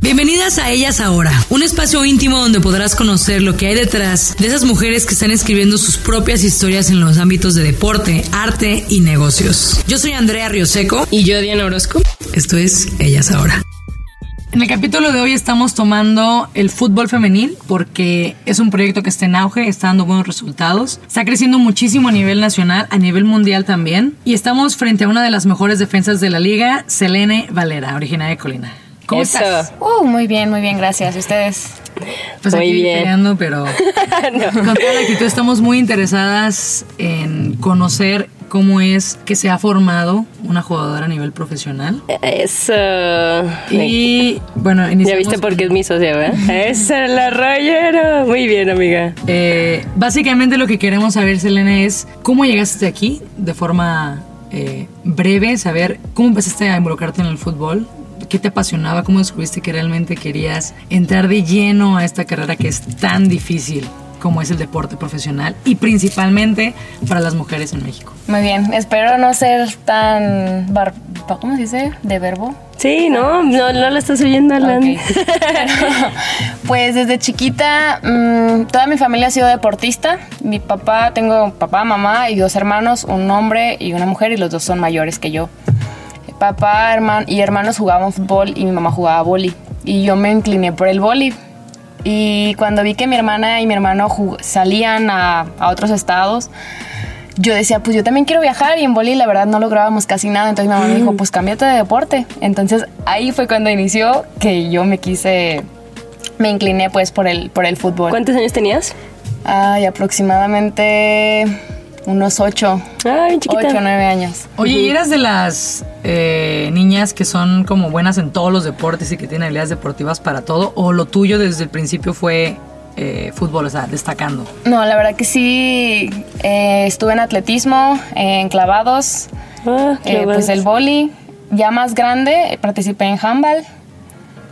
Bienvenidas a Ellas Ahora, un espacio íntimo donde podrás conocer lo que hay detrás de esas mujeres que están escribiendo sus propias historias en los ámbitos de deporte, arte y negocios. Yo soy Andrea Rioseco Y yo, Diana Orozco. esto es Ellas Ahora. En el capítulo de hoy estamos tomando el fútbol femenil porque es un proyecto que está en auge, está dando buenos resultados, está creciendo muchísimo a nivel nacional, a nivel mundial también. Y estamos frente a una de las mejores defensas de la liga, Selene Valera, originaria de Colina. ¿Cómo Eso. estás? Uh, muy bien, muy bien, gracias. ¿Y ustedes? Pues Muy aquí bien. peleando, pero con toda la actitud estamos muy interesadas en conocer cómo es que se ha formado una jugadora a nivel profesional. Eso. Y bueno, ya viste por qué es mi socia, ¿verdad? Esa es la rayera. Muy bien, amiga. Eh, básicamente lo que queremos saber, Selene, es cómo llegaste aquí de forma eh, breve, saber cómo empezaste a involucrarte en el fútbol, qué te apasionaba, cómo descubriste que realmente querías entrar de lleno a esta carrera que es tan difícil como es el deporte profesional y principalmente para las mujeres en México. Muy bien, espero no ser tan... bar- ¿Cómo se dice? ¿De verbo? Sí, no, no, no la estás oyendo, Alan. Ok. pues desde chiquita, mm, toda mi familia ha sido deportista. Mi papá, tengo papá, mamá y dos hermanos, un hombre y una mujer, y los dos son mayores que yo. Papá hermano, y hermanos jugaban fútbol y mi mamá jugaba boli. Y yo me incliné por el boli. Y cuando vi que mi hermana y mi hermano salían a, a otros estados, yo decía, pues yo también quiero viajar y en boli la verdad no lográbamos casi nada. Entonces mi mamá me dijo, pues cámbiate de deporte. Entonces ahí fue cuando inició que yo me quise, me incliné pues por el, por el fútbol. ¿Cuántos años tenías? Ay, aproximadamente unos ocho, Ay, chiquita. ocho, nueve años. Oye, ¿y eras de las eh, niñas que son como buenas en todos los deportes y que tienen habilidades deportivas para todo? ¿O lo tuyo desde el principio fue eh, fútbol, o sea, destacando? No, la verdad que sí, eh, estuve en atletismo, en clavados, Ah, eh, qué pues el boli. Ya más grande, participé en handball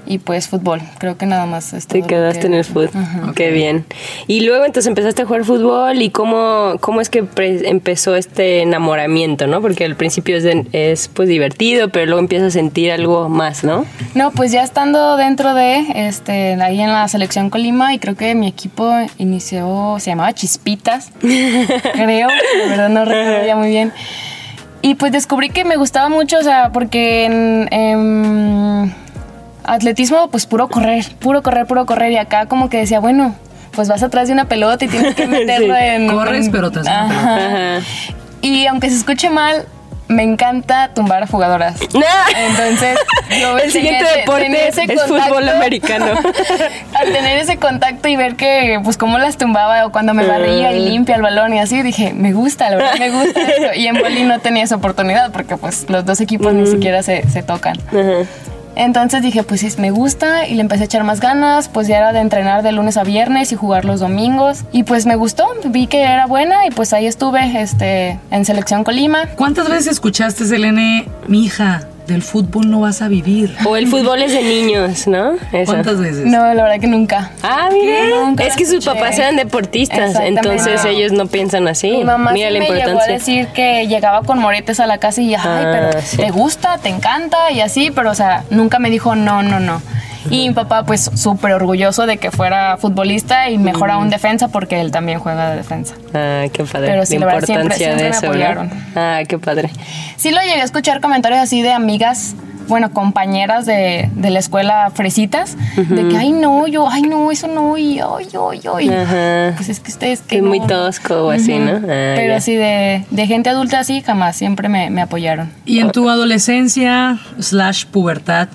y pues fútbol. Creo que nada más. es Te quedaste que- en el fútbol. Qué bien. Y luego entonces empezaste a jugar fútbol y cómo, cómo es que empezó este enamoramiento, ¿no? Porque al principio es, de- es pues divertido, pero luego empiezas a sentir algo más, ¿no? No, pues ya estando dentro de, este, ahí en la selección Colima y creo que mi equipo inició, se llamaba Chispitas, creo, la verdad no recuerdo ya muy bien. Y pues descubrí que me gustaba mucho, o sea, porque en, en atletismo, pues puro correr, puro correr, puro correr. Y acá como que decía, bueno, pues vas atrás de una pelota y tienes que meterlo Sí. en... Corres, en- pero. Ajá. Y aunque se escuche mal, me encanta tumbar a jugadoras. Entonces, yo El siguiente deporte ese es fútbol americano. Al tener ese contacto y ver que, pues, cómo las tumbaba o cuando me barría y limpia el balón y así, dije, me gusta, la verdad, me gusta. Y en boli no tenía esa oportunidad porque, pues, los dos equipos ni siquiera se, se tocan. Entonces dije, pues sí, me gusta y le empecé a echar más ganas, pues ya era de entrenar de lunes a viernes y jugar los domingos. Y pues me gustó, vi que era buena y pues ahí estuve este, en Selección Colima. ¿Cuántas veces escuchaste, Selene, mi hija, del fútbol no vas a vivir? O el fútbol es de niños, ¿no? Eso. ¿Cuántas veces? No, la verdad que nunca. Ah, mira. Nunca Es que sus papás eran deportistas, entonces ellos no piensan así. Mi mamá mira sí la me llegó a importancia. decir que llegaba con moretes a la casa y, ay, Ah, pero sí. te gusta, te encanta y así, pero o sea, nunca me dijo no, no, no. Y mi papá, pues, súper orgulloso de que fuera futbolista y mejor aún defensa porque él también juega de defensa. Ah, qué padre. Pero sí, la la verdad, siempre- siempre de me apoyaron. Ah, qué padre. Sí lo llegué a escuchar comentarios así de amigas, bueno, compañeras de, de la escuela fresitas, de que, ay, no, yo, ay, no, eso no, y ay, ay, ay. Ajá. Pues es que ustedes que Es muy tosco o así, ¿no? Ah, Pero ya. así de, de gente adulta así, jamás, siempre me, me apoyaron. Y en tu adolescencia slash pubertad,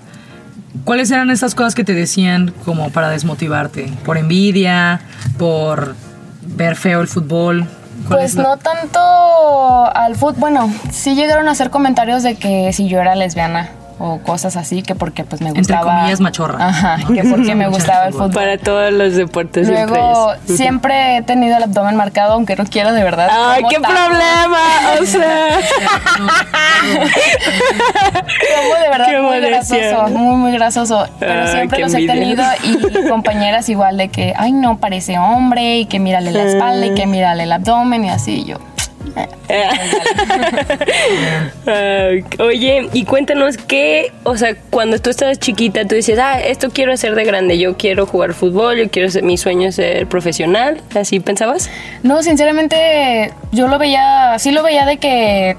¿cuáles eran esas cosas que te decían como para desmotivarte? ¿Por envidia? ¿Por ver feo el fútbol? ¿Cuál Pues la- no tanto al fútbol. Bueno, sí llegaron a hacer comentarios de que si yo era lesbiana o cosas así, que porque pues me Entre gustaba. comillas, machorra. Ajá, que porque me gustaba el fútbol. Para todos los deportes siempre Luego, es. siempre he tenido el abdomen marcado, aunque no quiero de verdad. ¡Ay, ¿Cómo qué está? problema! O sea, Como de verdad Qué muy modestia. grasoso, muy muy grasoso. Pero siempre los he envidia. tenido y compañeras igual de que, ay no, parece hombre y que mírale la espalda y que Ah. mírale el abdomen y así y yo. oye, y cuéntanos qué, o sea, cuando tú estabas chiquita, tú decías, ah, esto quiero hacer de grande, yo quiero jugar fútbol, yo quiero ser, mi sueño es ser profesional, ¿así pensabas? No, sinceramente, yo lo veía, sí lo veía de que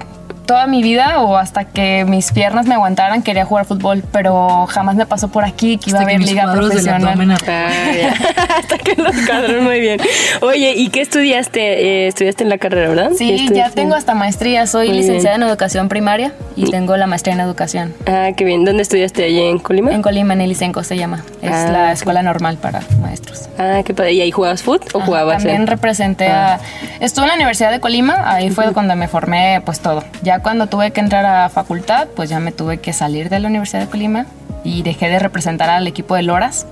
toda mi vida o hasta que mis piernas me aguantaran quería jugar fútbol, pero jamás me pasó por aquí que iba a Hasta haber liga profesional. Ah. Hasta que los cuadros muy bien. Oye, ¿y qué estudiaste? Eh, estudiaste en la carrera, ¿verdad? Sí, ya tengo hasta maestría. Soy Muy licenciada bien. en educación primaria y tengo la maestría en educación. Ah, qué bien. ¿Dónde estudiaste? ¿Allí en Colima? En Colima, en el Licenco se llama. Es Ah, la escuela normal para maestros. Ah, qué padre. ¿Y ahí jugabas fútbol o jugabas? También en- representé Ah. a... Estuve en la Universidad de Colima, ahí fue cuando me formé pues todo. Ya cuando tuve que entrar a facultad, pues ya me tuve que salir de la Universidad de Colima y dejé de representar al equipo de Loras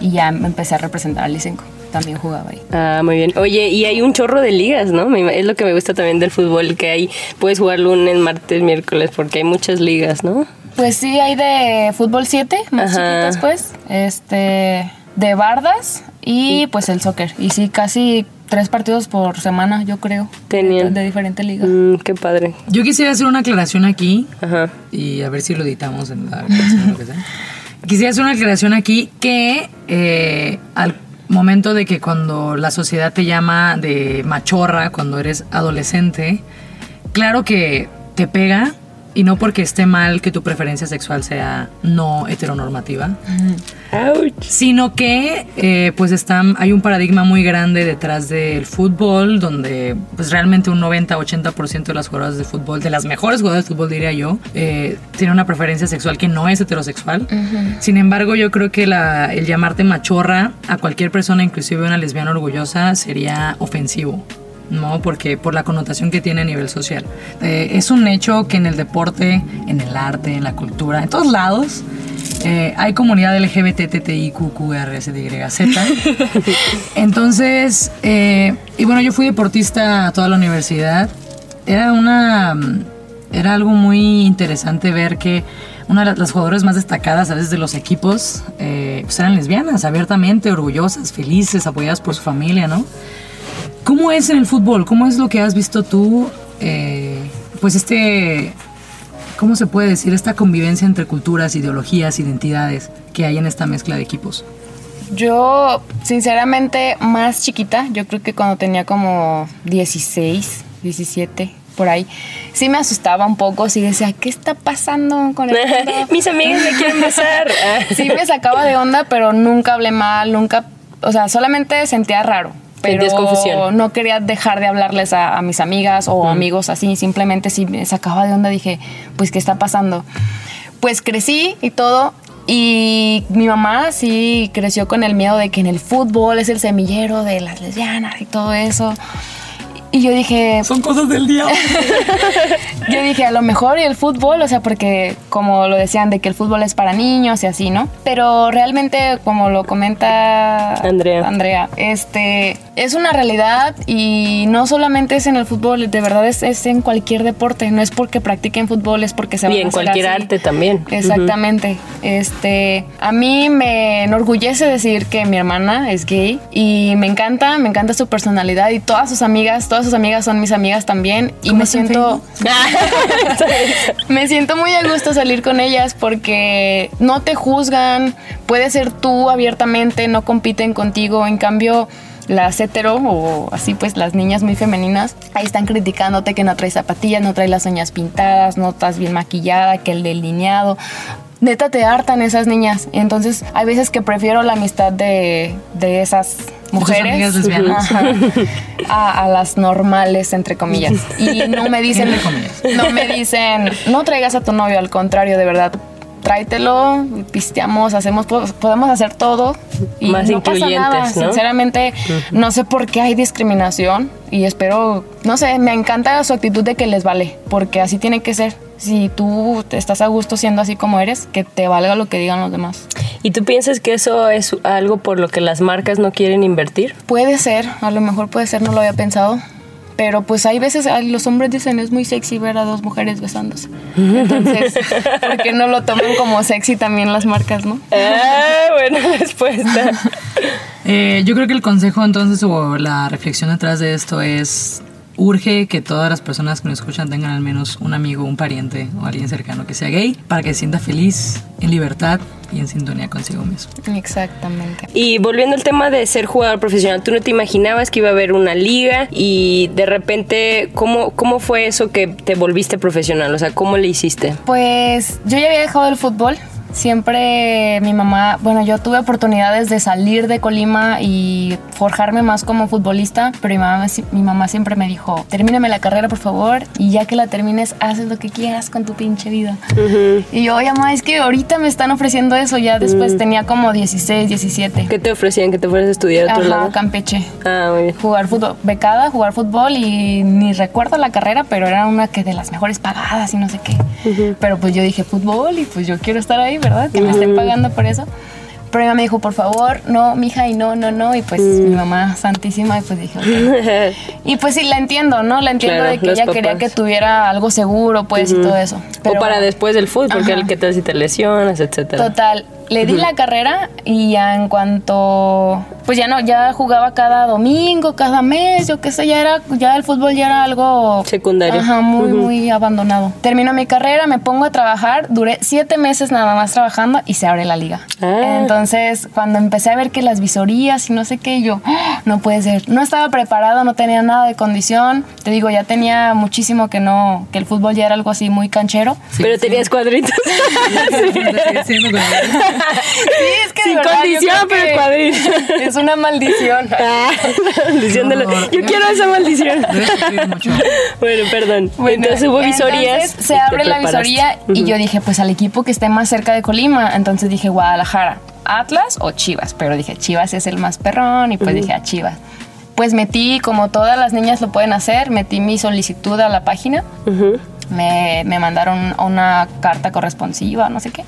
y ya empecé a representar al Licenco. También jugaba ahí. Ah, muy bien. Oye, y hay un chorro de ligas, ¿no? Es lo que me gusta también del fútbol, que hay, puedes jugar lunes, martes, miércoles, porque hay muchas ligas, ¿no? Pues sí, hay de fútbol 7, más Ajá. chiquitas pues, este, de bardas y pues el soccer. Y sí, casi tres partidos por semana, yo creo. Tenían. De, de diferente liga. Mm, qué padre. Yo quisiera hacer una aclaración aquí Ajá. y a ver si lo editamos en la lo que sea. Quisiera hacer una aclaración aquí que eh, al momento de que cuando la sociedad te llama de machorra, cuando eres adolescente, claro que te pega y no porque esté mal que tu preferencia sexual sea no heteronormativa, Ouch. sino que eh, pues están, hay un paradigma muy grande detrás del fútbol, donde pues realmente un 90-80% de las jugadoras de fútbol, de las mejores jugadoras de fútbol diría yo, eh, tiene una preferencia sexual que no es heterosexual. Sin embargo, yo creo que la- el llamarte machorra a cualquier persona, inclusive una lesbiana orgullosa, sería ofensivo. No, porque por la connotación que tiene a nivel social. Eh, es un hecho que en el deporte, en el arte, en la cultura, en todos lados, eh, hay comunidad LGBTTIQQRSYZ. Entonces, eh, y bueno, yo fui deportista toda la universidad. Era una. Era algo muy interesante ver que una de las- las jugadoras más destacadas a veces de los equipos eh, pues eran lesbianas, abiertamente, orgullosas, felices, apoyadas por su familia, ¿no? ¿Cómo es en el fútbol? ¿Cómo es lo que has visto tú? eh, pues este, ¿cómo se puede decir? Esta convivencia entre culturas, ideologías, identidades que hay en esta mezcla de equipos. Yo, sinceramente, más chiquita, yo creo que cuando tenía como 16, 17, por ahí, sí me asustaba un poco, sí decía, ¿qué está pasando con el? Mis amigas me quieren besar. Sí me sacaba de onda, pero nunca hablé mal, nunca, o sea, solamente sentía raro. Pero confusión. no quería dejar de hablarles a, a mis amigas o amigos así, simplemente sí me sacaba de onda, dije, pues, ¿qué está pasando? Pues crecí y todo, y mi mamá sí creció con el miedo de que en el fútbol es el semillero de las lesbianas y todo eso. Y yo dije, Son cosas del día. yo dije, a lo mejor y el fútbol, o sea, porque como lo decían, de que el fútbol es para niños y así, ¿no? Pero realmente, como lo comenta Andrea. Andrea, este, es una realidad y no solamente es en el fútbol, de verdad es, es en cualquier deporte. No es porque practiquen fútbol, es porque se van Y a en hacer cualquier así. arte también. Exactamente. Este, a mí me enorgullece decir que mi hermana es gay y me encanta, me encanta su personalidad y todas sus amigas, todas sus amigas son mis amigas también y ¿Cómo me en siento me siento muy a gusto salir con ellas porque no te juzgan, puedes ser tú abiertamente, no compiten contigo, en cambio las hetero o así pues las niñas muy femeninas ahí están criticándote que no traes zapatillas, no traes las uñas pintadas, no estás bien maquillada, que el delineado. Neta te hartan esas niñas. Entonces hay veces que prefiero la amistad de, de esas mujeres. Ajá. a, a las normales entre comillas. Y no me dicen, no me dicen, no traigas a tu novio, al contrario, de verdad. Tráetelo, pisteamos, hacemos, po- podemos hacer todo. Y Más no pasa nada. incluyentes, ¿no? Sinceramente, no sé por qué hay discriminación y espero, no sé, me encanta su actitud de que les vale, porque así tiene que ser. Si tú te estás a gusto siendo así como eres, que te valga lo que digan los demás. ¿Y tú piensas que eso es algo por lo que las marcas no quieren invertir? Puede ser, a lo mejor puede ser, no lo había pensado. Pero pues hay veces los hombres dicen es muy sexy ver a dos mujeres besándose. Entonces, ¿por qué no lo toman como sexy también las marcas, no? Ah, buena respuesta. Eh, yo creo que el consejo entonces o la reflexión detrás de esto es urge que todas las personas que nos escuchan tengan al menos un amigo, un pariente o alguien cercano que sea gay para que se sienta feliz, en libertad y en sintonía consigo mismo. Exactamente. Y volviendo al tema de ser jugador profesional, ¿tú no te imaginabas que iba a haber una liga y de repente, ¿cómo, cómo fue eso que te volviste profesional? O sea, ¿cómo le hiciste? Pues yo ya había dejado el fútbol. Siempre mi mamá, bueno, yo tuve oportunidades de salir de Colima y forjarme más como futbolista, pero mi mamá, mi mamá siempre me dijo, termíname la carrera por favor y ya que la termines, haces lo que quieras con tu pinche vida. Y yo, oye, mamá, es que ahorita me están ofreciendo eso, ya después tenía como 16, 17. ¿Qué te ofrecían? ¿Que te fueras a estudiar a otro Ajá, lado? Campeche. Ah, muy bien. Jugar fútbol, becada, jugar fútbol y ni recuerdo la carrera, pero era una que de las mejores pagadas y no sé qué. Pero pues yo dije fútbol y pues yo quiero estar ahí, ¿verdad? Que me estén pagando por eso. Pero mi mamá me dijo, por favor, no, mija, y no, no, no. Y pues mi mamá santísima, y pues dije, ok. Y pues sí, la entiendo, ¿no? La entiendo Claro, de que ella quería que tuviera algo seguro, pues, y todo eso. o para después del fútbol, porque el que tal si te lesionas, etcétera. Total, le di la carrera y ya en cuanto, pues ya no, ya jugaba cada domingo, cada mes, yo qué sé, ya era, ya el fútbol ya era algo Secundario. Ajá, muy, muy abandonado. Termino mi carrera, me pongo a trabajar, duré siete meses nada más trabajando y se abre la liga. Ah. Entonces, cuando empecé a ver que las visorías y no sé qué, yo, "Ah, no puede ser. No estaba preparado, no tenía nada de condición. Te digo, ya tenía muchísimo que no, que el fútbol ya era algo así muy canchero. Pero tenías cuadritos. Sí, es que de Sin verdad, condición, pero que cuadrito. Es una maldición. Ah, maldición de la- Yo quiero esa maldición. Bueno, perdón. Bueno, entonces hubo visorías. entonces se abre la visoría y yo dije, pues al equipo que esté más cerca de Colima. Entonces dije, Guadalajara, Atlas o Chivas. Pero dije, Chivas es el más perrón y pues dije, a Chivas. Pues metí, como todas las niñas lo pueden hacer, metí mi solicitud a la página. Me, me mandaron una carta corresponsiva, no sé qué.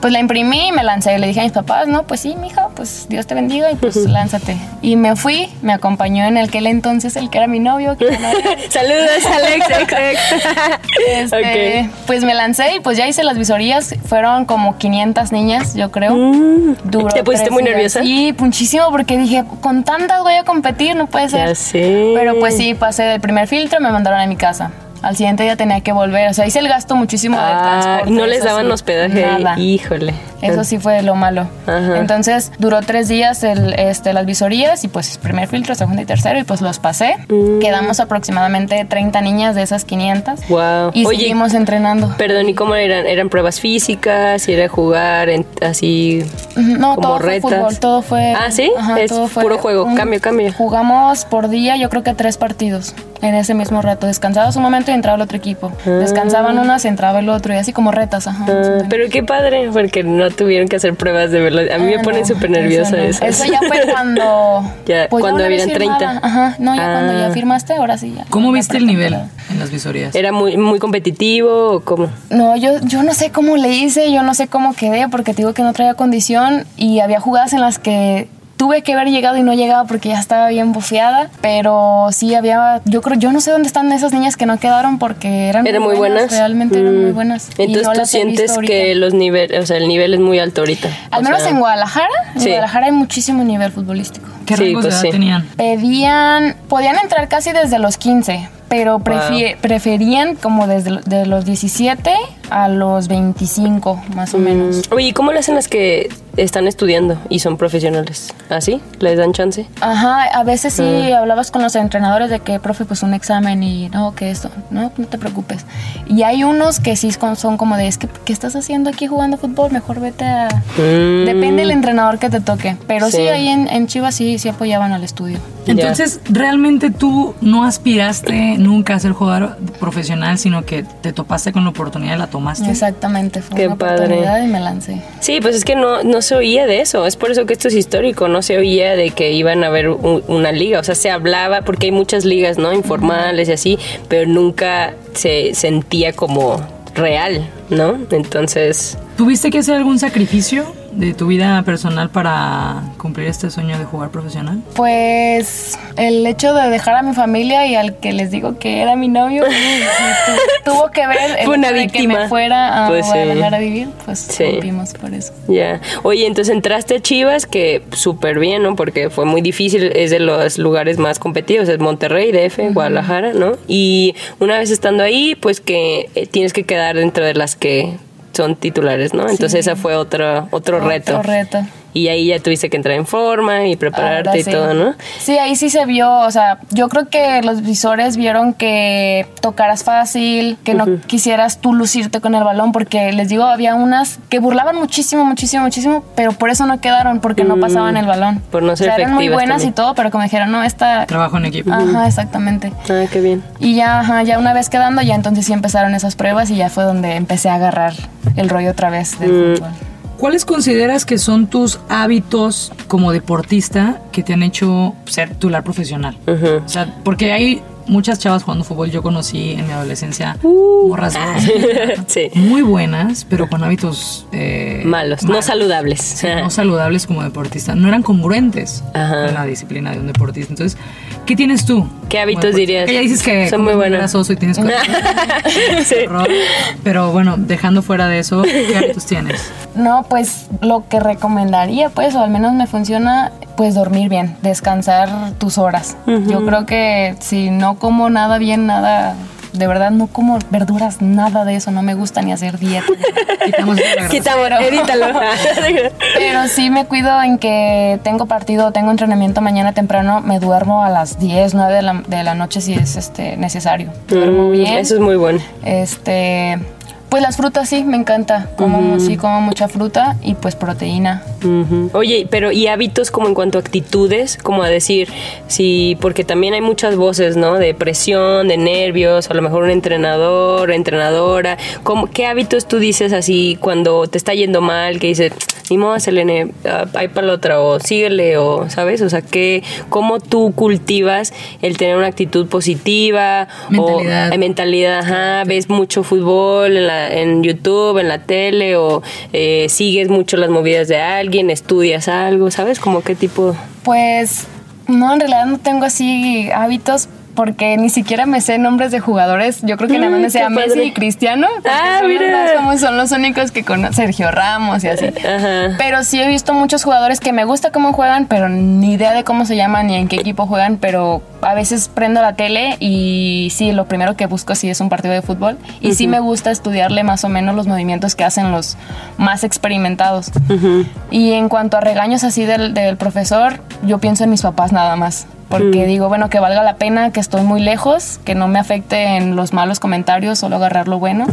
Pues la imprimí y me lancé. Le dije a mis papás, no, pues sí, mija, pues Dios te bendiga y pues lánzate. Y me fui, me acompañó en aquel entonces el que era mi novio. Que ya no era. Saludos, Alex. ex, ex. Este. Pues me lancé y pues ya hice las visorías. Fueron como 500 niñas, yo creo. Duró Mm. ¿Te pusiste muy nerviosa? Sí, muchísimo, porque dije, con tantas voy a competir, no puede ser. Ya sé. Pero pues sí, pasé el primer filtro, me mandaron a mi casa. Al siguiente día tenía que volver. O sea, hice el gasto muchísimo del Ah, transporte. no les daban sí, hospedaje. Nada. Híjole. Eso sí fue lo malo. Ajá. Entonces duró tres días el, este, las visorías y pues primer filtro, segundo y tercero y pues los pasé. Mm. Quedamos aproximadamente 30 niñas de esas 500. Wow. Y Oye, seguimos entrenando. Perdón, ¿y cómo eran? ¿Eran pruebas físicas? ¿Y era jugar en- así No, como todo retas? fue fútbol, todo fue... Ah, ¿sí? Es puro juego, cambio, cambio. Jugamos por día, yo creo que tres partidos en ese mismo rato. Descansabas un momento y entraba el otro equipo. Descansaban unas, entraba el otro y así como retas, ajá. Ah, pero qué padre, porque no tuvieron que hacer pruebas de velocidad. A mí me Ah, pone no, súper nerviosa no. eso. Eso ya fue cuando... Ya, pues cuando habían 30. firmada. Ajá, no, ya cuando Ah. ya firmaste, ahora sí ya. ¿Cómo viste el nivel en las visorías? ¿Era muy, muy competitivo o cómo? No, yo, yo no sé cómo le hice, yo no sé cómo quedé, porque te digo que no traía condición y había jugadas en las que tuve que haber llegado y no llegaba porque ya estaba bien bufeada, pero sí había, yo creo, yo no sé dónde están esas niñas que no quedaron porque eran, ¿Eran muy buenas? realmente eran Mm. muy buenas. y Entonces no tú sientes que los niveles, o sea, el nivel es muy alto ahorita. Al O menos sea, en Guadalajara, en Sí. Guadalajara hay muchísimo nivel futbolístico. ¿Qué Sí, rangos pues de edad sí. tenían? Pedían, podían entrar casi desde los 15, pero prefie- preferían como desde lo- de los 17 a los 25, más o menos. Oye, ¿y cómo le hacen las que están estudiando y son profesionales? ¿Así? ¿Les dan chance? Ajá, a veces sí Ah. hablabas con los entrenadores de que, profe, pues un examen y no, que esto, no, no te preocupes. Y hay unos que sí son como de, es que, ¿qué estás haciendo aquí jugando fútbol? Mejor vete a... Mm. Depende del entrenador que te toque. Pero sí, Sí. ahí en, en Chivas sí, sí apoyaban al estudio. Entonces, ¿realmente tú no aspiraste nunca a ser jugador profesional, sino que te topaste con la oportunidad y la tomaste. Exactamente, fue Qué una padre. oportunidad y me lancé. Sí, pues es que no, no oía de eso. Es por eso que esto es histórico. No se oía de que iban a haber un- una liga. O sea, se hablaba, porque hay muchas ligas, ¿no? Informales y así, pero nunca se sentía como real, ¿no? Entonces, ¿Tuviste que hacer algún sacrificio de tu vida personal para cumplir este sueño de jugar profesional? Pues el hecho de dejar a mi familia y al que les digo que era mi novio tu- tuvo que ver el Fue una que víctima. me fuera a Pues sí. A vivir, pues Sí. rompimos por eso. ya. Oye, entonces entraste a Chivas, que súper bien, ¿no? Porque fue muy difícil, es de los lugares más competidos, es Monterrey, DF, Guadalajara, ¿no? Y una vez estando ahí, pues que eh, tienes que quedar dentro de las que son titulares, ¿no? Entonces ese fue otro, otro reto. Otro reto. Y ahí ya tuviste que entrar en forma y prepararte Ahora y sí. todo, ¿no? Sí, ahí sí se vio, o sea, yo creo que los visores vieron que tocaras fácil, que no quisieras tú lucirte con el balón, porque les digo, había unas que burlaban muchísimo, muchísimo, muchísimo, pero por eso no quedaron, porque no pasaban el balón. Mm, por no ser o sea, eran muy buenas también. y todo, pero como dijeron, no, esta... Trabajo en equipo. Ajá, exactamente. Ah, qué bien. Y ya, ajá, ya una vez quedando, ya entonces sí empezaron esas pruebas y ya fue donde empecé a agarrar el rollo otra vez del Mm. fútbol. ¿Cuáles consideras que son tus hábitos como deportista que te han hecho ser titular profesional? O sea, porque hay muchas chavas jugando fútbol. Yo conocí en mi adolescencia morras sí. muy buenas, pero con hábitos eh, Malos, no saludables. Sí, no saludables como deportista. No eran congruentes Ajá. con la disciplina de un deportista. Entonces, ¿qué tienes tú? ¿Qué hábitos deportista? dirías? Ya dices que Son muy grasoso y tienes sí. horror. Pero bueno, dejando fuera de eso, ¿qué hábitos tienes? No, pues lo que recomendaría, pues, o al menos me funciona, pues dormir bien, descansar tus horas. Yo creo que si no como nada bien, nada, de verdad no como verduras, nada de eso, no me gusta ni hacer dieta. Quitamos. Quítalo, edítalo. Pero sí me cuido en que tengo partido, tengo entrenamiento mañana temprano, me duermo a las 10, 9 de la, de la noche si es este necesario. Duermo Mm, bien. Eso es muy bueno. Este, pues las frutas sí, me encanta. Como sí, como mucha fruta y pues proteína. Oye, pero ¿y hábitos como en cuanto a actitudes? Como a decir, sí, porque también hay muchas voces, ¿no? De presión, de nervios, a lo mejor un entrenador, entrenadora. ¿Cómo, ¿Qué hábitos tú dices así cuando te está yendo mal? Que dices, ni modo, Selene, ah, ahí para la otra, o síguele, o, ¿sabes? O sea, ¿qué, ¿cómo tú cultivas el tener una actitud positiva? Mentalidad. O, eh, mentalidad, ajá, ves mucho fútbol en, la, en YouTube, en la tele, o eh, sigues mucho las movidas de alguien, estudias algo, ¿sabes? Como qué tipo... Pues no, en realidad no tengo así hábitos porque ni siquiera me sé nombres de jugadores. Yo creo que nada más Mm, me sé qué a Messi padre. y Cristiano. Ah, mira. famosos, son los únicos que conozco. Sergio Ramos y así. Ajá. Pero sí he visto muchos jugadores que me gusta cómo juegan, pero ni idea de cómo se llaman ni en qué equipo juegan. Pero a veces prendo la tele y sí, lo primero que busco sí es un partido de fútbol. Y sí me gusta estudiarle más o menos los movimientos que hacen los más experimentados. Y en cuanto a regaños así del, del profesor, yo pienso en mis papás nada más. Porque digo, bueno, que valga la pena, que estoy muy lejos, que no me afecte en los malos comentarios, solo agarrar lo bueno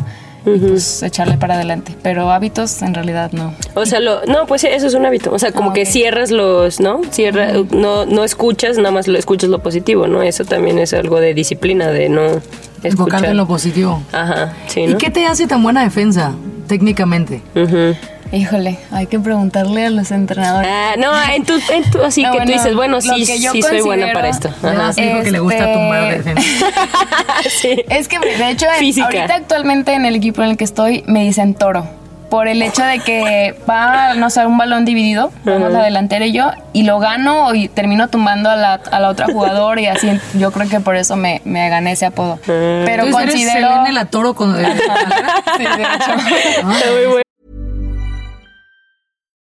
y pues echarle para adelante. Pero hábitos en realidad no. O sea, lo, no, pues eso es un hábito. O sea, como Ah, que cierras los, ¿no? Cierra, no, no escuchas, nada más lo escuchas lo positivo, ¿no? Eso también es algo de disciplina, de no Enfocarte escuchar. en lo positivo. Ajá, sí, ¿Y qué te hace tan buena defensa, técnicamente? Ujú. Híjole, hay que preguntarle a los entrenadores. Ah, no, en tu, en tu así No, que tú dices, bueno, sí, sí soy buena para esto. Ajá. nos dijo que le gusta Este- tumbar defensa. sí. Es que de hecho, en- ahorita actualmente en el equipo en el que estoy me dicen toro. Por el hecho de que va, no sé, un balón dividido, vamos la delantera y yo, y lo gano y termino tumbando a la, a la otra jugadora y así. Yo creo que por eso me, me gané ese apodo. Pero Entonces eres considero. Selene la toro con... Sí, de hecho. Está muy bueno.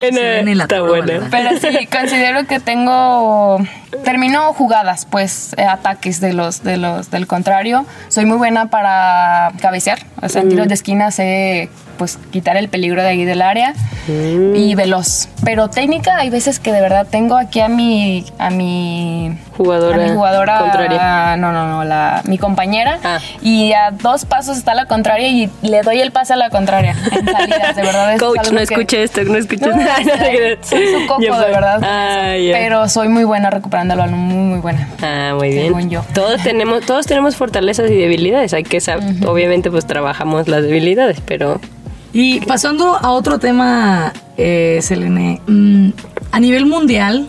La Está buena. Pero sí, considero que tengo. Termino jugadas, pues, eh, ataques de los, de los del contrario. Soy muy buena para cabecear. O sea, en tiros de esquina sé pues quitar el peligro de ahí del área y veloz. Pero técnica, hay veces que de verdad tengo aquí a mi a mi Jugadora a mi jugadora contraria. no, no, no, la mi compañera Ah. y a dos pasos está la contraria y le doy el pase a la contraria en salidas, de verdad. es Coach, no escuche esto, no escuche no, no, soy su coco, de verdad. Ah, ya. Pero soy muy buena recuperando el balón, muy, muy buena. Ah, muy bien. Según yo. Todos tenemos, todos tenemos fortalezas y debilidades. Hay que saber, obviamente, pues trabajamos las debilidades, pero Y pasando a otro tema, eh, Selene, mm, a nivel mundial,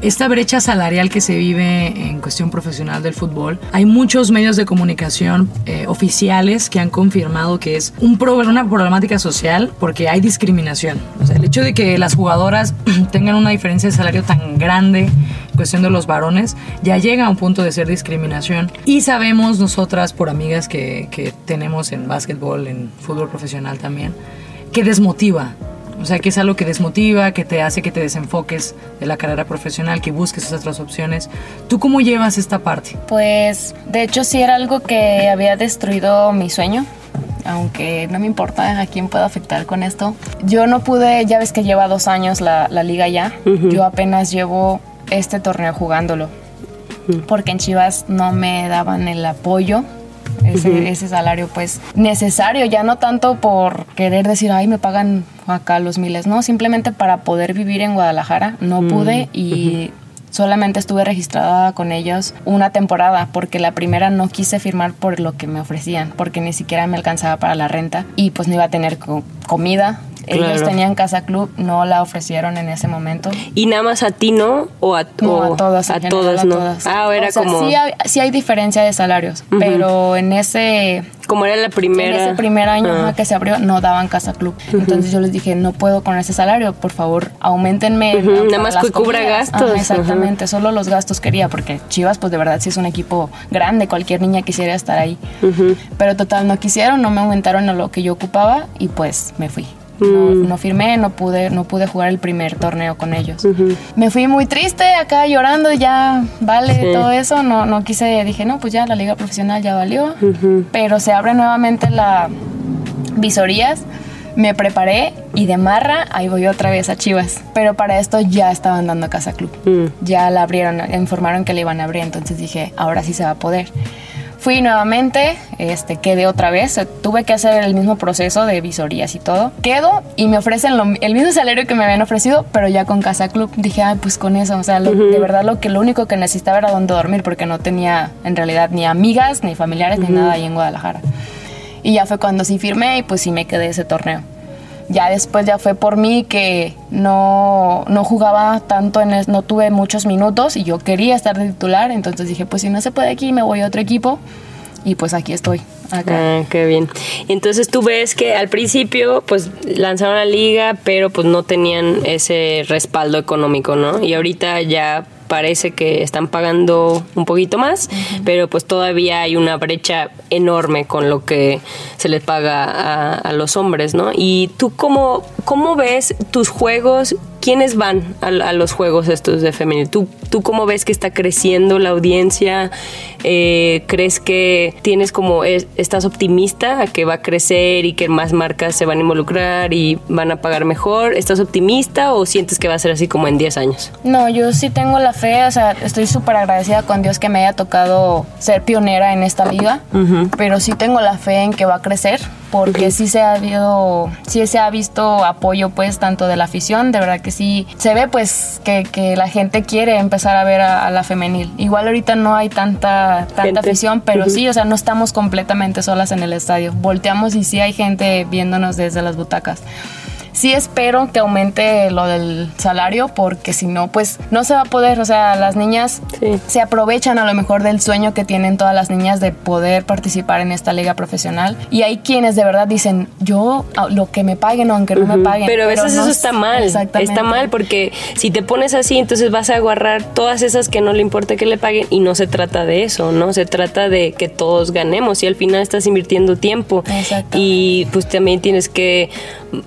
esta brecha salarial que se vive en cuestión profesional del fútbol, hay muchos medios de comunicación eh, oficiales que han confirmado que es un una problemática social porque hay discriminación. O sea, el hecho de que las jugadoras tengan una diferencia de salario tan grande cuestión de los varones, ya llega a un punto de ser discriminación. Y sabemos nosotras, por amigas que, que tenemos en básquetbol, en fútbol profesional también, que desmotiva. O sea, que es algo que desmotiva, que te hace que te desenfoques de la carrera profesional, que busques esas otras opciones. ¿Tú cómo llevas esta parte? Pues, de hecho, sí era algo que había destruido mi sueño. Aunque no me importa a quién pueda afectar con esto. Yo no pude, ya ves que lleva dos años la, la liga ya. Yo apenas llevo este torneo jugándolo. Porque en Chivas no me daban el apoyo ese, ese salario pues necesario, ya no tanto por querer decir, ay, me pagan acá los miles, no, simplemente para poder vivir en Guadalajara, no pude y solamente estuve registrada con ellos una temporada porque la primera no quise firmar por lo que me ofrecían, porque ni siquiera me alcanzaba para la renta y pues no iba a tener co- Ellos tenían casa club, no la ofrecieron en ese momento. y nada más a ti no o a, No, o a todas. a general, todas a no. todas. Ah, era O sea, como Sí hay, sí hay diferencia de salarios, pero en ese como era la primera. en ese primer año Ah. que se abrió no daban casa club. Entonces yo les dije, no puedo con ese salario, por favor, aumentenme. Nada más que cubra comidas". gastos, exactamente, solo los gastos quería, porque Chivas, pues de verdad sí es un equipo grande, cualquier niña quisiera estar ahí. Pero total, no quisieron, no me aumentaron a lo que yo ocupaba y pues me fui. No, Mm. no firmé, no pude, no pude jugar el primer torneo con ellos. Me fui muy triste acá llorando, ya vale Sí. todo eso. No, no quise, dije, no, pues ya la liga profesional ya valió. Pero se abre nuevamente la visorías. Me preparé y de marra ahí voy otra vez a Chivas. Pero para esto ya estaban dando Casa Club. Ya la abrieron, informaron que la iban a abrir. Entonces dije, ahora sí se va a poder. Fui nuevamente, este, quedé otra vez. eh, Tuve que hacer el mismo proceso de visorías y todo. Quedo y me ofrecen lo- el mismo salario que me habían ofrecido, pero ya con Casa Club. Dije, ay, pues con eso. O sea, lo- de verdad lo que lo único que necesitaba era donde dormir, porque no tenía en realidad ni amigas, ni familiares, ni nada ahí en Guadalajara. Y ya fue cuando sí firmé y pues sí me quedé ese torneo. Ya después ya fue por mí que no, no jugaba tanto, en es- no tuve muchos minutos y yo quería estar de titular, entonces dije, pues si no se puede aquí, me voy a otro equipo y pues aquí estoy, acá. Ah, qué bien. Entonces tú ves que al principio pues lanzaron la liga, pero pues no tenían ese respaldo económico, ¿no? Y ahorita ya parece que están pagando un poquito más, pero pues todavía hay una brecha enorme con lo que se les paga a, a los hombres, ¿no? Y tú cómo, cómo ves tus juegos, quiénes van a, a los juegos estos de femenil? ¿Tú, ¿Tú cómo ves que está creciendo la audiencia? Eh, ¿Crees que tienes como, es- estás optimista a que va a crecer y que más marcas se van a involucrar y van a pagar mejor? ¿Estás optimista o sientes que va a ser así como en 10 años? No, yo sí tengo la fe, o sea, estoy súper agradecida con Dios que me haya tocado ser pionera en esta liga, pero sí tengo la fe en que va a crecer, porque sí se ha habido, sí se ha visto apoyo pues tanto de la afición, de verdad que sí, se ve pues que, que la gente quiere empezar a ver a, a la femenil. Igual ahorita no hay tanta, tanta Gente. afición, pero sí, o sea, no estamos completamente solas en el estadio, volteamos y sí hay gente viéndonos desde las butacas. Sí espero que aumente lo del salario porque si no, pues no se va a poder. O sea, las niñas Sí. se aprovechan a lo mejor del sueño que tienen todas las niñas de poder participar en esta liga profesional. Y hay quienes de verdad dicen, yo lo que me paguen aunque no me paguen. Pero a veces no eso está mal. Exactamente. Está mal porque si te pones así, entonces vas a agarrar todas esas que no le importa que le paguen y no se trata de eso, ¿no? Se trata de que todos ganemos y al final estás invirtiendo tiempo y pues también tienes que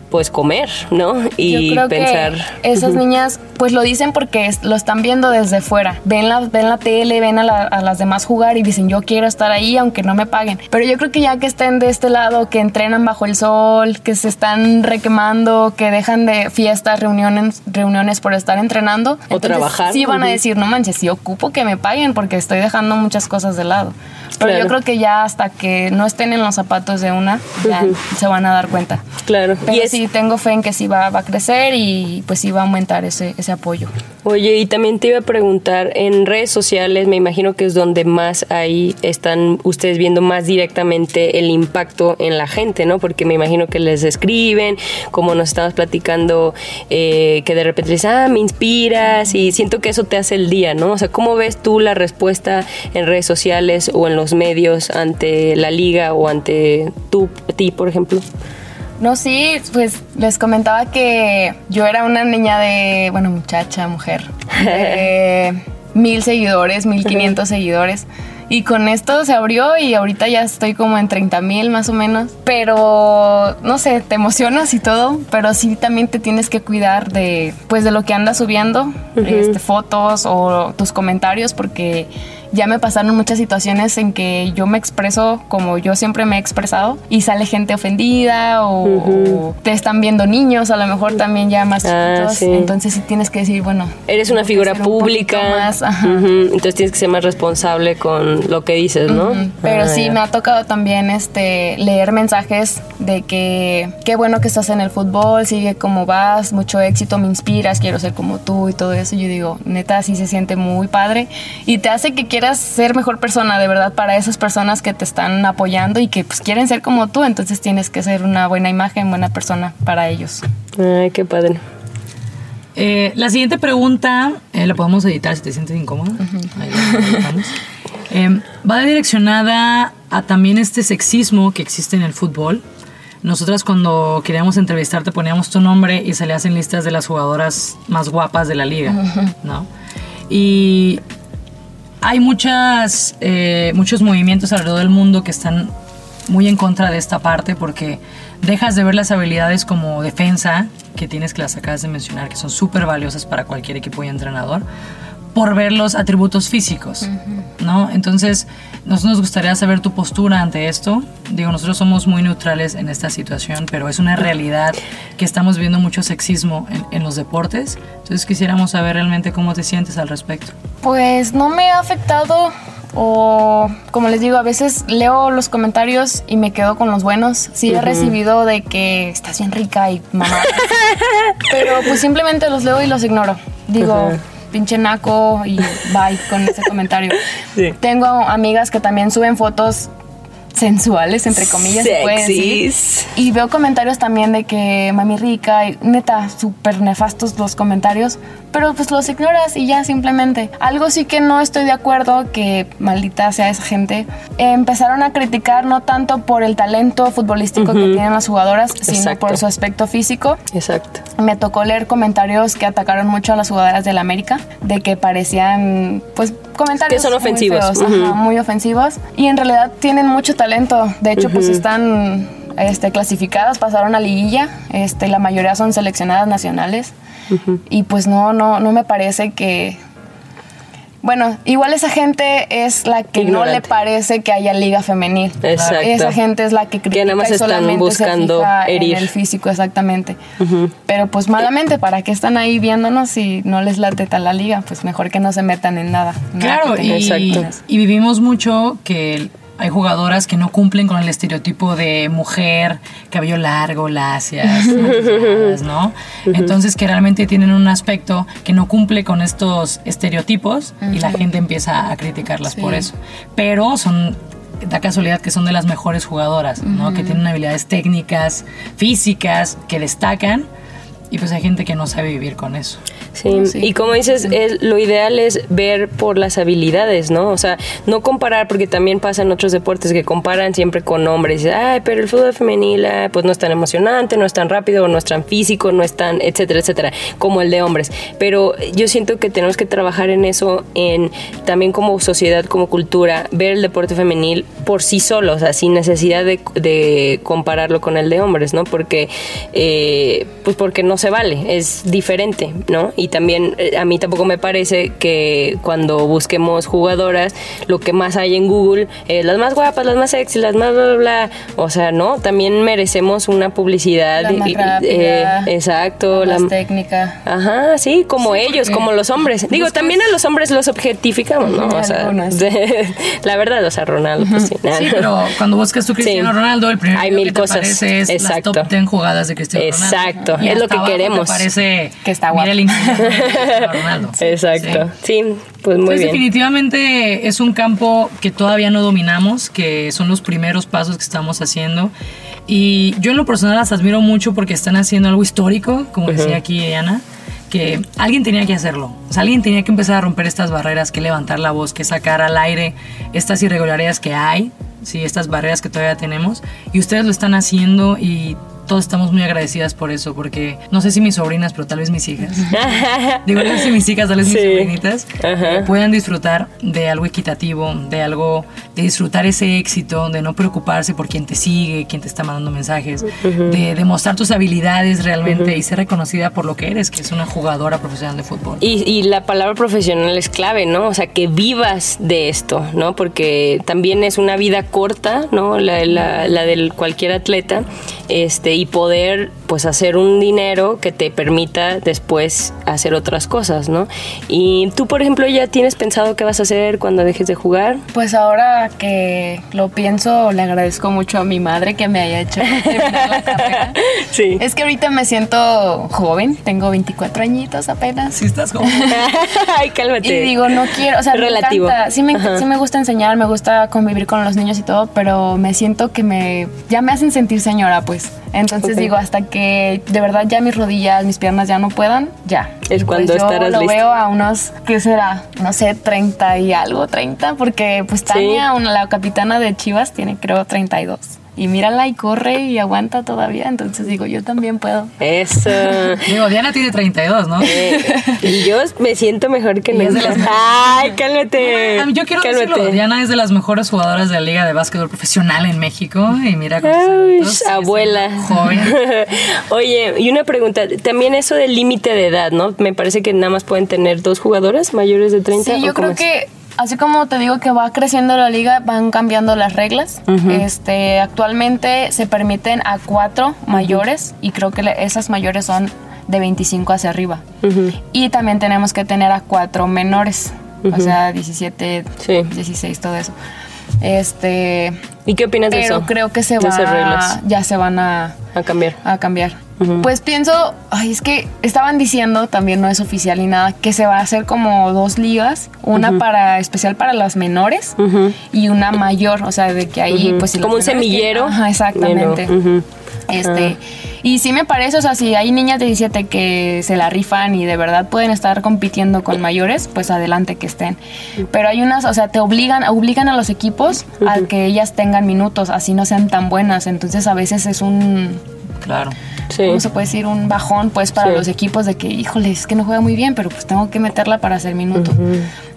pues comer comer, ¿no? Y Yo creo pensar. que esas niñas pues lo dicen porque lo están viendo desde fuera. Ven la, ven la tele, ven a, la- a las demás jugar y dicen yo quiero estar ahí aunque no me paguen. Pero yo creo que ya que estén de este lado, que entrenan bajo el sol, que se están requemando, que dejan de fiestas, reuniones, reuniones por estar entrenando. entonces trabajar, Sí van a decir, no manches, sí ocupo que me paguen porque estoy dejando muchas cosas de lado. Pero Claro. yo creo que ya hasta que no estén en los zapatos de una, ya se van a dar cuenta. Claro. Pero y es, sí, tengo fe en que sí va, va a crecer y pues sí va a aumentar ese, ese apoyo. Oye, y también te iba a preguntar, en redes sociales me imagino que es donde más ahí están ustedes viendo más directamente el impacto en la gente, ¿no? Porque me imagino que les escriben, como nos estabas platicando, eh, que de repente les ah, me inspiras y siento que eso te hace el día, ¿no? O sea, ¿cómo ves tú la respuesta en redes sociales o en los medios ante la liga o ante tú, ti, por ejemplo? No, sí, pues les comentaba que yo era una niña de, bueno, muchacha, mujer, de mil seguidores, mil quinientos seguidores. Y con esto se abrió y ahorita ya estoy como en 30 mil más o menos. Pero, no sé, te emocionas y todo, pero sí también te tienes que cuidar de, pues, de lo que andas subiendo, este, fotos o tus comentarios, porque ya me pasaron muchas situaciones en que yo me expreso como yo siempre me he expresado y sale gente ofendida o, o te están viendo niños, a lo mejor también ya más Ah, chiquitos. sí. Entonces sí tienes que decir, bueno. Eres una figura un pública, más, ajá. ujú, entonces tienes que ser más responsable con lo que dices, ¿no? Ujú, Pero Ah, sí, ya. me ha tocado también este, leer mensajes de que qué bueno que estás en el fútbol, sigue como vas, mucho éxito, me inspiras, quiero ser como tú y todo eso. Yo digo, neta, sí se siente muy padre y te hace que quieras ser mejor persona, de verdad, para esas personas que te están apoyando y que pues quieren ser como tú, entonces tienes que ser una buena imagen, buena persona para ellos. Ay, qué padre. Eh, la siguiente pregunta, eh, la podemos editar si te sientes incómoda. Ahí la. Eh, va direccionada a también este sexismo que existe en el fútbol. Nosotras cuando queríamos entrevistarte poníamos tu nombre y salías en listas de las jugadoras más guapas de la liga, ¿no? Y hay muchas, eh, muchos movimientos alrededor del mundo que están muy en contra de esta parte porque dejas de ver las habilidades como defensa, que tienes que las acabas de mencionar, que son súper valiosas para cualquier equipo y entrenador, por ver los atributos físicos, ¿no? Entonces, nos, nos gustaría saber tu postura ante esto. Digo, nosotros somos muy neutrales en esta situación, pero es una realidad que estamos viendo mucho sexismo en, en los deportes. Entonces, quisiéramos saber realmente cómo te sientes al respecto. Pues no me ha afectado o como les digo, a veces leo los comentarios y me quedo con los buenos. Sí he recibido de que estás bien rica y mamá. Pero pues simplemente los leo y los ignoro. Digo, pinche naco y bye con ese comentario. Sí. Tengo amigas que también suben fotos sensuales, entre comillas, se puede decir. Sexys. Y veo comentarios también de que mami rica, y neta, súper nefastos los comentarios, pero pues los ignoras y ya simplemente. Algo sí que no estoy de acuerdo, que maldita sea esa gente, empezaron a criticar no tanto por el talento futbolístico que tienen las jugadoras, sino Exacto. por su aspecto físico. Exacto. Me tocó leer comentarios que atacaron mucho a las jugadoras del América, de que parecían, pues, comentarios Que son muy ofensivos, feos, ujú. ajá, muy ofensivos. Y en realidad tienen mucho talento. De hecho, pues están este, clasificadas, pasaron a liguilla. Este, la mayoría son seleccionadas nacionales. Y pues no, no, no me parece que. Bueno, igual esa gente es la que no le parece que haya liga femenil. Exacto. Esa gente es la que critica nada más y están solamente buscando se fija herir. en el físico exactamente. Pero pues malamente, ¿para qué están ahí viéndonos si no les late tal la liga? Pues mejor que no se metan en nada. Claro, que y, Exacto. y vivimos mucho que hay jugadoras que no cumplen con el estereotipo de mujer, cabello largo, lacias, ¿no? Entonces que realmente tienen un aspecto que no cumple con estos estereotipos y la gente empieza a criticarlas por eso. Pero son da casualidad que son de las mejores jugadoras, ¿no? Que tienen habilidades técnicas, físicas, que destacan. Y pues hay gente que no sabe vivir con eso. Sí. Sí. y como dices, es- lo ideal es ver por las habilidades, ¿no? O sea, no comparar, porque también pasa en otros deportes que comparan siempre con hombres. Ay, pero el fútbol femenil, ah, pues no es tan emocionante, no es tan rápido, no es tan físico, no es tan, etcétera, etcétera, como el de hombres. Pero yo siento que tenemos que trabajar en eso, en también como sociedad, como cultura, ver el deporte femenil por sí solo, o sea, sin necesidad de, de compararlo con el de hombres, ¿no? Porque, eh, pues porque no se vale, es diferente, ¿no? Y también eh, a mí tampoco me parece que cuando busquemos jugadoras, lo que más hay en Google, es las más guapas, las más sexy, las más bla, bla, bla. O sea, ¿no? También merecemos una publicidad. La más rápida, eh, exacto. más la- técnica. Ajá, sí, como Sí, ellos, como los hombres. Digo, también a los hombres los objetificamos, ¿no? O sea, la verdad, o sea, Ronaldo, pues sí. nada. Sí, pero cuando buscas tu Cristiano Sí. Ronaldo, el primer Hay mil que te cosas. aparece es Exacto. las top 10 jugadas de Cristiano Ronaldo. Exacto, Y es lo que queremos. parece Que está mira guapo. el Exacto. Sí. Sí, pues muy Pues bien. definitivamente es un campo que todavía no dominamos, que son los primeros pasos que estamos haciendo. Y yo en lo personal las admiro mucho porque están haciendo algo histórico, como decía aquí Ana, que alguien tenía que hacerlo. O sea, alguien tenía que empezar a romper estas barreras, que levantar la voz, que sacar al aire estas irregularidades que hay, sí, estas barreras que todavía tenemos. Y ustedes lo están haciendo y todos estamos muy agradecidas por eso, porque no sé si mis sobrinas, pero tal vez mis hijas. Digo, no sé si mis hijas, tal vez mis Sí. sobrinitas, Ajá. eh, puedan disfrutar de algo equitativo, de algo, de disfrutar ese éxito, de no preocuparse por quién te sigue, quién te está mandando mensajes, de demostrar tus habilidades realmente y ser reconocida por lo que eres, que es una jugadora profesional de fútbol. Y, y la palabra profesional es clave, ¿no? O sea, que vivas de esto, ¿no? Porque también es una vida corta, ¿no? La, la, la del cualquier atleta, este, y poder, pues, hacer un dinero que te permita después hacer otras cosas, ¿no? Y tú, por ejemplo, ya tienes pensado qué vas a hacer cuando dejes de jugar. Pues ahora que lo pienso, le agradezco mucho a mi madre que me haya hecho terminar la carrera. Sí. Es que ahorita me siento joven, tengo 24 añitos apenas. Si estás como... Ay, cálmate. Y digo, no quiero, o sea, Relativo. me encanta, sí me, sí me gusta enseñar, me gusta convivir con los niños y todo, pero me siento que me, ya me hacen sentir señora, pues. Entonces digo, hasta que de verdad ya mis rodillas, mis piernas ya no puedan, ya. Es Y cuando pues yo estarás lo lista. veo a unos, ¿qué será? No sé, 30 y algo, 30, porque pues Tania, una- la capitana de Chivas, tiene creo 32. Y mírala y corre y aguanta todavía, entonces digo, yo también puedo. Eso. Digo, Diana tiene 32, ¿no? Eh, y yo me siento mejor que Y es de nunca. las- Ay, cálmate. Yo quiero cálmate. decirlo, Diana es de las mejores jugadoras de la Liga de Básquetbol Profesional en México y mira con sus Ay, abuela. Joven. Oye, y una pregunta, también eso del límite de edad, ¿no? Me parece que nada más pueden tener dos jugadoras mayores de 30. Sí, ¿o yo cómo creo es? que así como te digo que va creciendo la liga, van cambiando las reglas. Este, actualmente se permiten a cuatro mayores y creo que esas mayores son de 25 hacia arriba. Y también tenemos que tener a cuatro menores, o sea, 17, Sí. 16, todo eso. Este, ¿Y qué opinas de pero eso? creo que se de esas va, reglas ya se van a a cambiar. a cambiar. Pues pienso, ay, es que estaban diciendo, también no es oficial ni nada, que se va a hacer como dos ligas, una para especial para las menores y una mayor, o sea, de que ahí pues si Como un semillero. tienen- Ajá. Este, y sí me parece, o sea, si hay niñas de 17 que se la rifan y de verdad pueden estar compitiendo con mayores, pues adelante que estén. Pero hay unas, o sea, te obligan, obligan a los equipos a que ellas tengan minutos, así no sean tan buenas. Entonces a veces es un Claro. Sí. ¿cómo se puede decir? Un bajón, pues, para Sí. los equipos de que, híjole, es que no juega muy bien, pero pues tengo que meterla para hacer minuto.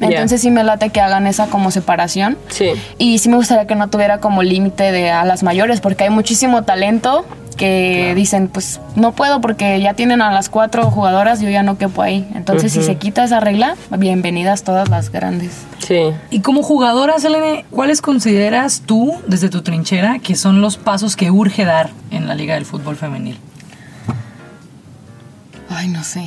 Entonces sí me late que hagan esa como separación. Sí. Y sí me gustaría que no tuviera como límite de a las mayores, porque hay muchísimo talento que dicen, pues no puedo porque ya tienen a las cuatro jugadoras, yo ya no quepo ahí. Entonces si se quita esa regla, bienvenidas todas las grandes. Sí. Y como jugadora, Selene, ¿cuáles consideras tú, desde tu trinchera, que son los pasos que urge dar en la Liga del Fútbol Femenil? Ay, no sé.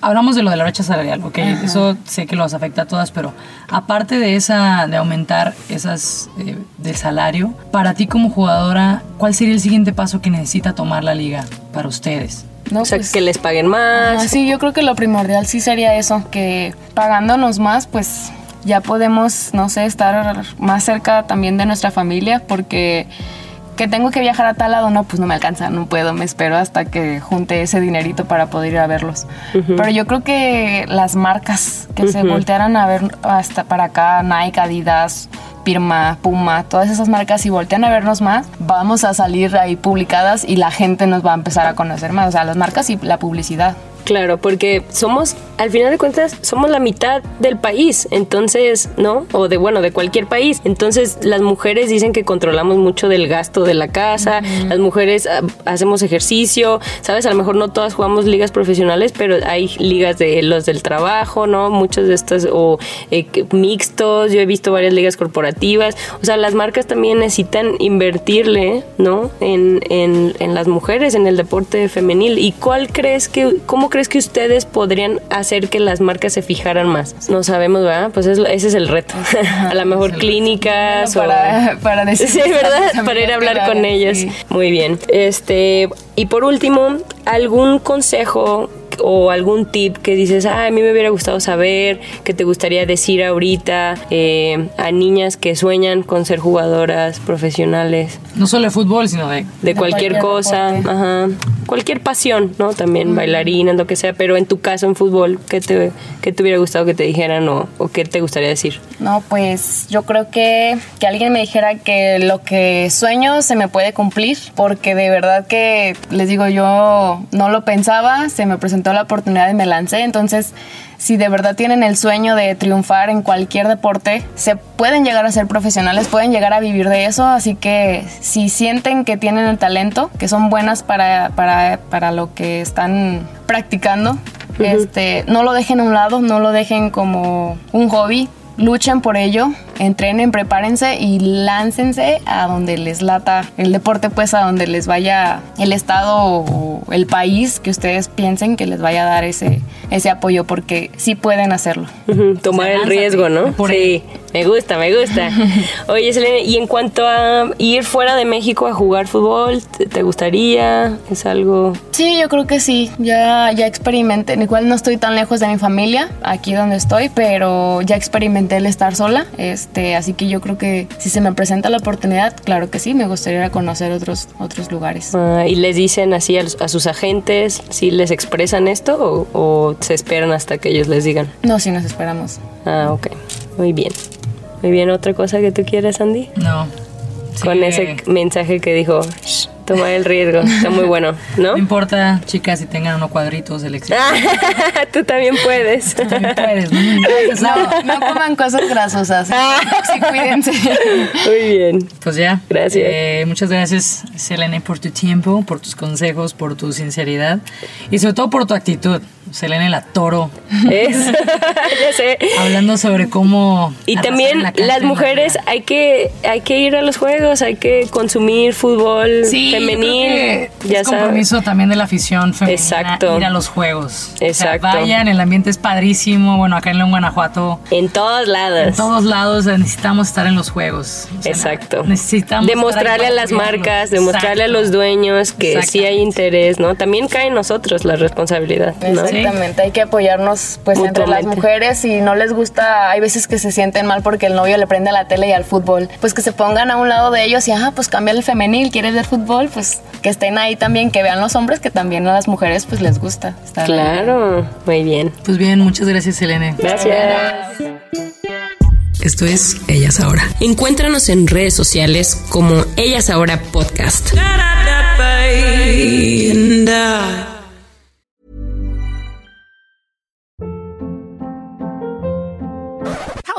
Hablamos de lo de la brecha salarial, ok, eso sé que los afecta a todas, pero aparte de esa, de aumentar esas eh, del salario, para ti como jugadora, ¿cuál sería el siguiente paso que necesita tomar la liga para ustedes? No, o sea, pues- que les paguen más. Sí, yo creo que lo primordial sí sería eso, que pagándonos más, pues ya podemos, no sé, estar más cerca también de nuestra familia, porque que tengo que viajar a tal lado, no, pues no me alcanza, no puedo, me espero hasta que junte ese dinerito para poder ir a verlos. Pero yo creo que las marcas que se voltearan a ver hasta para acá, Nike, Adidas, Pirma, Puma, todas esas marcas, si voltean a vernos más, vamos a salir ahí publicadas y la gente nos va a empezar a conocer más. O sea, las marcas y la publicidad. Claro, porque somos, al final de cuentas, somos la mitad del país, entonces, ¿no? O de, bueno, de cualquier país. Entonces, las mujeres dicen que controlamos mucho del gasto de la casa, las mujeres ah, hacemos ejercicio, ¿sabes? A lo mejor no todas jugamos ligas profesionales, pero hay ligas de los del trabajo, ¿no? Muchos de estos, o eh, mixtos, yo he visto varias ligas corporativas. O sea, las marcas también necesitan invertirle, ¿no? En, en, en las mujeres, en el deporte femenil. ¿Y cuál crees que, cómo crees que ustedes podrían hacer que las marcas se fijaran más? No sabemos, ¿verdad? Pues es- ese es el reto. a lo mejor clínicas o... Para, para decir Sí, ¿verdad? Para ir a hablar con ellos. Sí. Muy bien. Este, y por último, ¿algún consejo o algún tip que dices, "Ay, a mí me hubiera gustado saber, que te gustaría decir ahorita eh, a niñas que sueñan con ser jugadoras profesionales No solo de fútbol, sino de... de, cualquier, cualquier cosa, deporte. ajá, cualquier pasión, ¿no? También bailarinas, lo que sea, pero en tu caso en fútbol, ¿qué te, qué te hubiera gustado que te dijeran o, o qué te gustaría decir? No, pues yo creo que, que alguien me dijera que lo que sueño se me puede cumplir, porque de verdad que les digo, yo no lo pensaba, se me presentó la oportunidad y me lancé, entonces si de verdad tienen el sueño de triunfar en cualquier deporte, se pueden llegar a ser profesionales, pueden llegar a vivir de eso, así que si sienten que tienen el talento, que son buenas para, para, para lo que están practicando, este, no lo dejen a un lado, no lo dejen como un hobby, luchen por ello, entrenen, prepárense y láncense a donde les lata el deporte, pues a donde les vaya el estado o el país que ustedes piensen que les vaya a dar ese, ese apoyo, porque sí pueden hacerlo. Tomar el riesgo, ¿no? por Sí, me gusta, me gusta. Oye, Selene, y en cuanto a ir fuera de México a jugar fútbol, ¿te, gustaría? ¿Es algo...? Sí, yo creo que sí. Ya, ya experimenté. Igual no estoy tan lejos de mi familia, aquí donde estoy, pero ya experimenté el estar sola. Este, así que yo creo que si se me presenta la oportunidad, claro que sí, me gustaría conocer otros, otros lugares. ah, ¿Y les dicen así a, los- a sus agentes, si les expresan esto o, o se esperan hasta que ellos les digan? No, sí nos esperamos. Ah, ok. Muy bien. Muy bien, ¿otra cosa que tú quieras, Andy? No. Con ese mensaje que dijo, "Shh, tomar el riesgo, está muy bueno, ¿no? No importa, chicas, si tengan unos cuadritos del éxito. tú también puedes. También puedes, ¿no? No, no coman cosas grasosas. Sí, cuídense. Muy bien. Pues ya. Gracias. Eh, muchas gracias, Selene, por tu tiempo, por tus consejos, por tu sinceridad y sobre todo por tu actitud. Selene la toro, Es, ya sé. hablando sobre cómo. Y también la las mujeres hay que hay que ir a los juegos, hay que consumir fútbol Sí, femenil, ya es compromiso también de la afición femenina Exacto. ir a los juegos. O sea, Exacto. vayan, el ambiente es padrísimo. Bueno, acá en León, Guanajuato, En todos lados. en todos lados eh, necesitamos estar en los juegos. O sea, Exacto. Necesitamos demostrarle a las marcas, demostrarle a los dueños que sí hay interés, ¿no? También cae en nosotros la responsabilidad, ¿no? Exactamente, hay que apoyarnos pues entre las mujeres y no les gusta, hay veces que se sienten mal porque el novio le prende a la tele y al fútbol, pues que se pongan a un lado de ellos y ajá, pues cambia el femenil, quieres ver fútbol, pues que estén ahí también, que vean los hombres que también a las mujeres pues les gusta estar ahí. Claro, muy bien. Pues bien, muchas gracias, Selene. Gracias. Esto es Ellas Ahora. Encuéntranos en redes sociales como Ellas Ahora Podcast.